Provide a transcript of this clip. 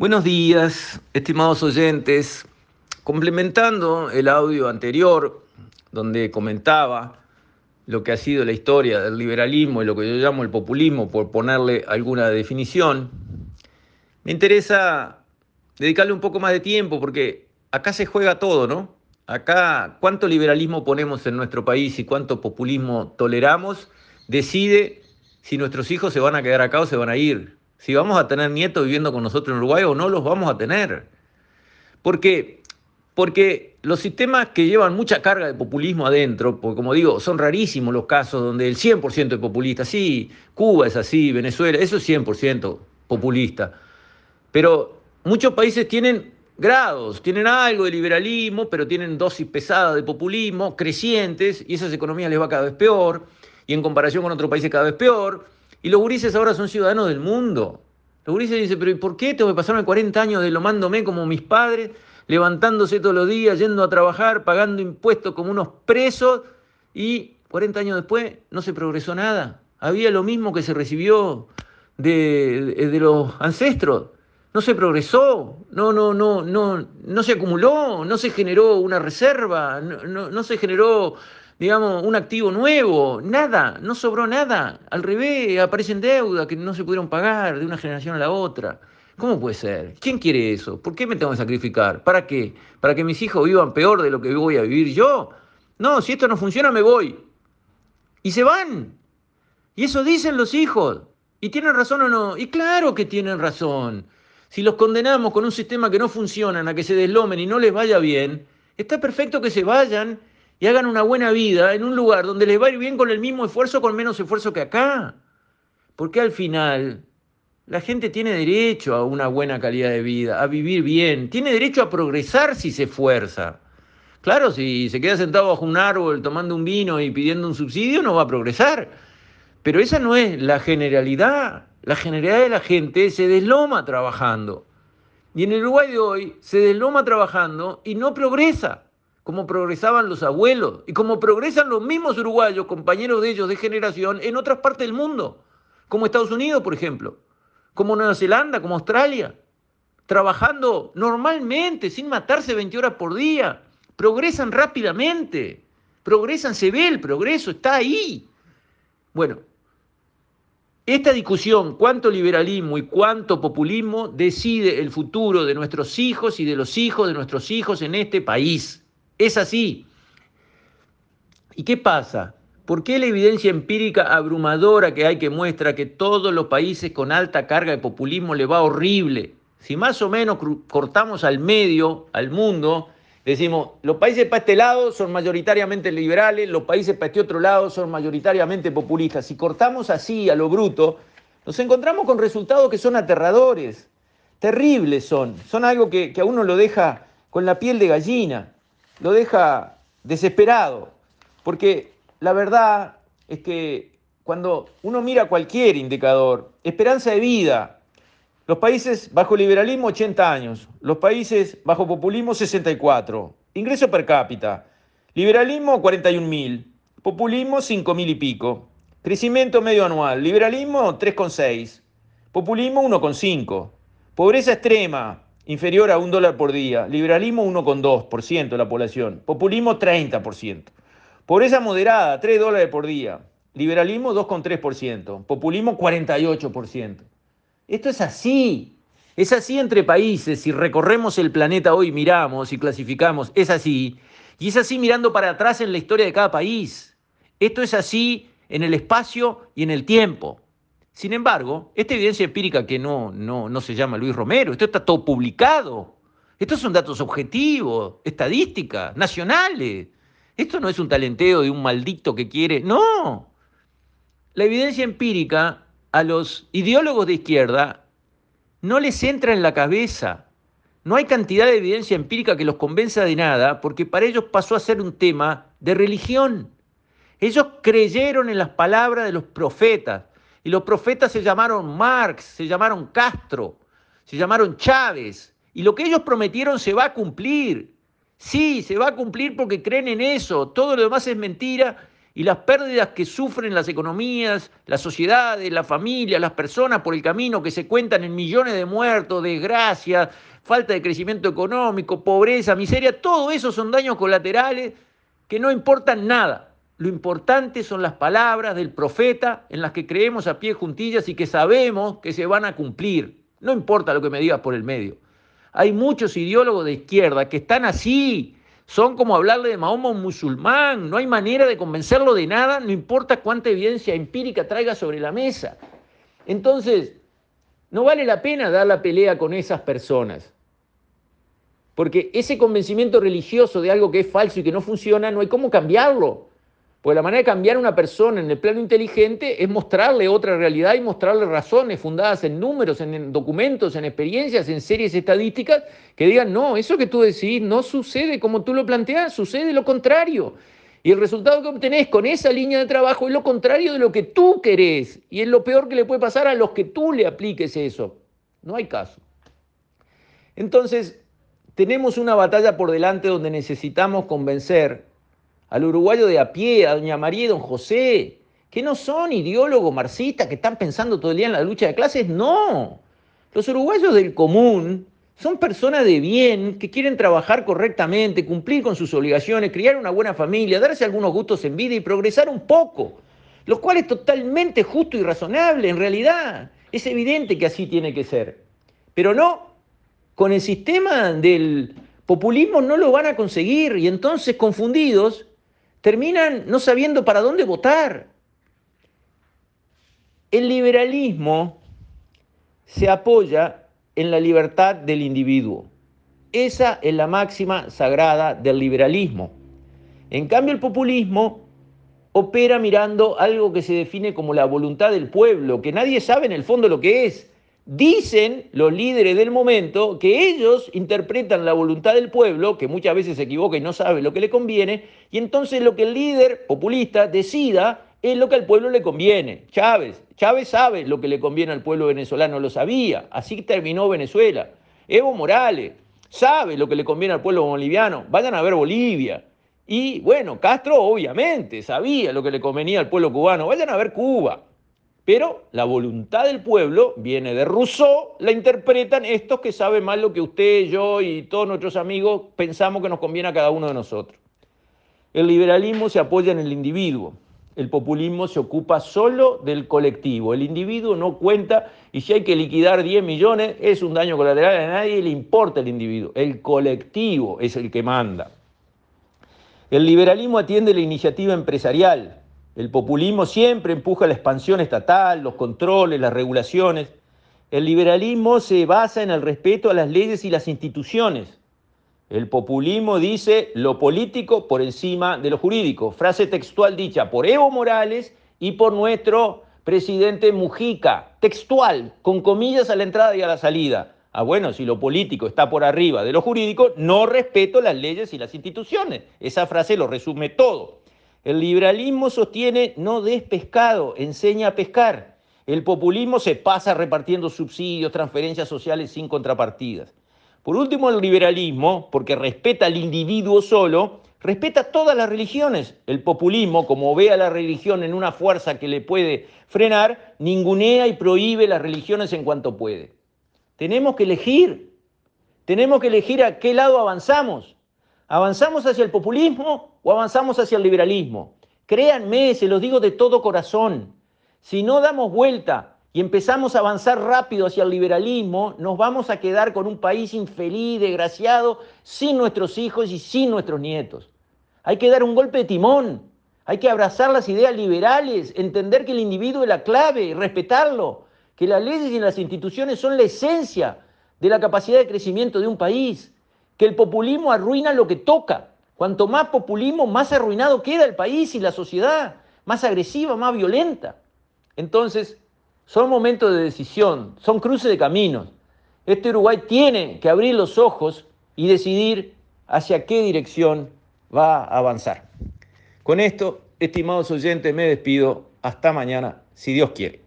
Buenos días, estimados oyentes. Complementando el audio anterior, donde comentaba lo que ha sido la historia del liberalismo y lo que yo llamo el populismo, por ponerle alguna definición, me interesa dedicarle un poco más de tiempo porque acá se juega todo, ¿no? Acá cuánto liberalismo ponemos en nuestro país y cuánto populismo toleramos, decide si nuestros hijos se van a quedar acá o se van a ir, si vamos a tener nietos viviendo con nosotros en Uruguay o no los vamos a tener. Porque, porque los sistemas que llevan mucha carga de populismo adentro, porque como digo, son rarísimos los casos donde el 100% es populista, sí, Cuba es así, Venezuela, eso es 100% populista. Pero muchos países tienen grados, tienen algo de liberalismo, pero tienen dosis pesadas de populismo, crecientes, y esas economías les va cada vez peor, y en comparación con otros países cada vez peor. Y los gurises ahora son ciudadanos del mundo. Los gurises dicen, pero ¿y por qué tengo que pasarme 40 años de lo mándome como mis padres, levantándose todos los días, yendo a trabajar, pagando impuestos como unos presos, y 40 años después no se progresó nada? Había lo mismo que se recibió de, de, de los ancestros no se progresó, no, no, no, no, no se acumuló, no se generó una reserva, no, no, no, se generó, digamos, un activo nuevo, nada, no sobró nada. Al revés, aparecen deudas que no se pudieron pagar de una generación a la otra. ¿Cómo puede ser? ¿Quién quiere eso? ¿Por qué me tengo que sacrificar? ¿Para qué? ¿Para que mis hijos vivan peor de lo que voy a vivir yo? No, si esto no funciona, me voy. Y se van. Y eso dicen los hijos. ¿Y tienen razón o no? Y claro que tienen razón. Si los condenamos con un sistema que no funciona, a que se deslomen y no les vaya bien, está perfecto que se vayan y hagan una buena vida en un lugar donde les va a ir bien con el mismo esfuerzo, con menos esfuerzo que acá. Porque al final la gente tiene derecho a una buena calidad de vida, a vivir bien, tiene derecho a progresar si se esfuerza. Claro, si se queda sentado bajo un árbol tomando un vino y pidiendo un subsidio, no va a progresar. Pero esa no es la generalidad. La generalidad de la gente se desloma trabajando. Y en el Uruguay de hoy se desloma trabajando y no progresa, como progresaban los abuelos y como progresan los mismos uruguayos, compañeros de ellos de generación, en otras partes del mundo, como Estados Unidos, por ejemplo, como Nueva Zelanda, como Australia, trabajando normalmente, sin matarse 20 horas por día. Progresan rápidamente, progresan, se ve el progreso, está ahí. Bueno, esta discusión, cuánto liberalismo y cuánto populismo decide el futuro de nuestros hijos y de los hijos de nuestros hijos en este país. Es así. ¿Y qué pasa? ¿Por qué la evidencia empírica abrumadora que hay que muestra que todos los países con alta carga de populismo le va horrible? Si más o menos cortamos al medio, al mundo, Decimos, los países para este lado son mayoritariamente liberales, los países para este otro lado son mayoritariamente populistas. Si cortamos así a lo bruto, nos encontramos con resultados que son aterradores, terribles son, son algo que, que a uno lo deja con la piel de gallina, lo deja desesperado, porque la verdad es que cuando uno mira cualquier indicador, esperanza de vida, los países bajo liberalismo 80 años, los países bajo populismo 64, ingreso per cápita, liberalismo 41 mil, populismo 5 mil y pico, crecimiento medio anual, liberalismo 3,6, populismo 1,5, pobreza extrema inferior a un dólar por día, liberalismo 1,2% de la población, populismo 30%, pobreza moderada 3 dólares por día, liberalismo 2,3%, populismo 48%. Esto es así. Es así entre países. Si recorremos el planeta hoy, miramos y clasificamos, es así. Y es así mirando para atrás en la historia de cada país. Esto es así en el espacio y en el tiempo. Sin embargo, esta evidencia empírica que no, no, no se llama Luis Romero, esto está todo publicado. Estos son datos objetivos, estadísticas, nacionales. Esto no es un talenteo de un maldito que quiere. No. La evidencia empírica a los ideólogos de izquierda no les entra en la cabeza. No hay cantidad de evidencia empírica que los convenza de nada, porque para ellos pasó a ser un tema de religión. Ellos creyeron en las palabras de los profetas, y los profetas se llamaron Marx, se llamaron Castro, se llamaron Chávez, y lo que ellos prometieron se va a cumplir. Sí, se va a cumplir porque creen en eso, todo lo demás es mentira, y las pérdidas que sufren las economías, las sociedades, las familias, las personas por el camino que se cuentan en millones de muertos, desgracias, falta de crecimiento económico, pobreza, miseria, todo eso son daños colaterales que no importan nada. Lo importante son las palabras del profeta en las que creemos a pie juntillas y que sabemos que se van a cumplir. No importa lo que me digas por el medio. Hay muchos ideólogos de izquierda que están así, son como hablarle de Mahoma a un musulmán, no hay manera de convencerlo de nada, no importa cuánta evidencia empírica traiga sobre la mesa. Entonces, no vale la pena dar la pelea con esas personas, porque ese convencimiento religioso de algo que es falso y que no funciona, no hay cómo cambiarlo. Porque la manera de cambiar a una persona en el plano inteligente es mostrarle otra realidad y mostrarle razones fundadas en números, en documentos, en experiencias, en series estadísticas que digan, no, eso que tú decís no sucede como tú lo planteas, sucede lo contrario. Y el resultado que obtenés con esa línea de trabajo es lo contrario de lo que tú querés. Y es lo peor que le puede pasar a los que tú le apliques eso. No hay caso. Entonces, tenemos una batalla por delante donde necesitamos convencer al uruguayo de a pie, a doña María y don José, que no son ideólogos marxistas que están pensando todo el día en la lucha de clases, no. Los uruguayos del común son personas de bien que quieren trabajar correctamente, cumplir con sus obligaciones, criar una buena familia, darse algunos gustos en vida y progresar un poco, lo cual es totalmente justo y razonable en realidad. Es evidente que así tiene que ser. Pero no, con el sistema del populismo no lo van a conseguir y entonces confundidos terminan no sabiendo para dónde votar. El liberalismo se apoya en la libertad del individuo. Esa es la máxima sagrada del liberalismo. En cambio, el populismo opera mirando algo que se define como la voluntad del pueblo, que nadie sabe en el fondo lo que es. Dicen los líderes del momento que ellos interpretan la voluntad del pueblo, que muchas veces se equivoca y no sabe lo que le conviene, y entonces lo que el líder populista decida es lo que al pueblo le conviene. Chávez, Chávez sabe lo que le conviene al pueblo venezolano, lo sabía, así terminó Venezuela. Evo Morales sabe lo que le conviene al pueblo boliviano, vayan a ver Bolivia. Y bueno, Castro obviamente sabía lo que le convenía al pueblo cubano, vayan a ver Cuba. Pero la voluntad del pueblo viene de Rousseau, la interpretan estos que saben más lo que usted, yo y todos nuestros amigos pensamos que nos conviene a cada uno de nosotros. El liberalismo se apoya en el individuo, el populismo se ocupa solo del colectivo, el individuo no cuenta y si hay que liquidar 10 millones es un daño colateral, a nadie le importa el individuo, el colectivo es el que manda. El liberalismo atiende la iniciativa empresarial, el populismo siempre empuja la expansión estatal, los controles, las regulaciones. El liberalismo se basa en el respeto a las leyes y las instituciones. El populismo dice lo político por encima de lo jurídico. Frase textual dicha por Evo Morales y por nuestro presidente Mujica. Textual, con comillas a la entrada y a la salida. Ah, bueno, si lo político está por arriba de lo jurídico, no respeto las leyes y las instituciones. Esa frase lo resume todo. El liberalismo sostiene no des pescado, enseña a pescar. El populismo se pasa repartiendo subsidios, transferencias sociales sin contrapartidas. Por último, el liberalismo, porque respeta al individuo solo, respeta todas las religiones. El populismo, como ve a la religión en una fuerza que le puede frenar, ningunea y prohíbe las religiones en cuanto puede. Tenemos que elegir, tenemos que elegir a qué lado avanzamos. ¿Avanzamos hacia el populismo o avanzamos hacia el liberalismo? Créanme, se los digo de todo corazón. Si no damos vuelta y empezamos a avanzar rápido hacia el liberalismo, nos vamos a quedar con un país infeliz, desgraciado, sin nuestros hijos y sin nuestros nietos. Hay que dar un golpe de timón, hay que abrazar las ideas liberales, entender que el individuo es la clave, respetarlo, que las leyes y las instituciones son la esencia de la capacidad de crecimiento de un país que el populismo arruina lo que toca. Cuanto más populismo, más arruinado queda el país y la sociedad, más agresiva, más violenta. Entonces, son momentos de decisión, son cruces de caminos. Este Uruguay tiene que abrir los ojos y decidir hacia qué dirección va a avanzar. Con esto, estimados oyentes, me despido. Hasta mañana, si Dios quiere.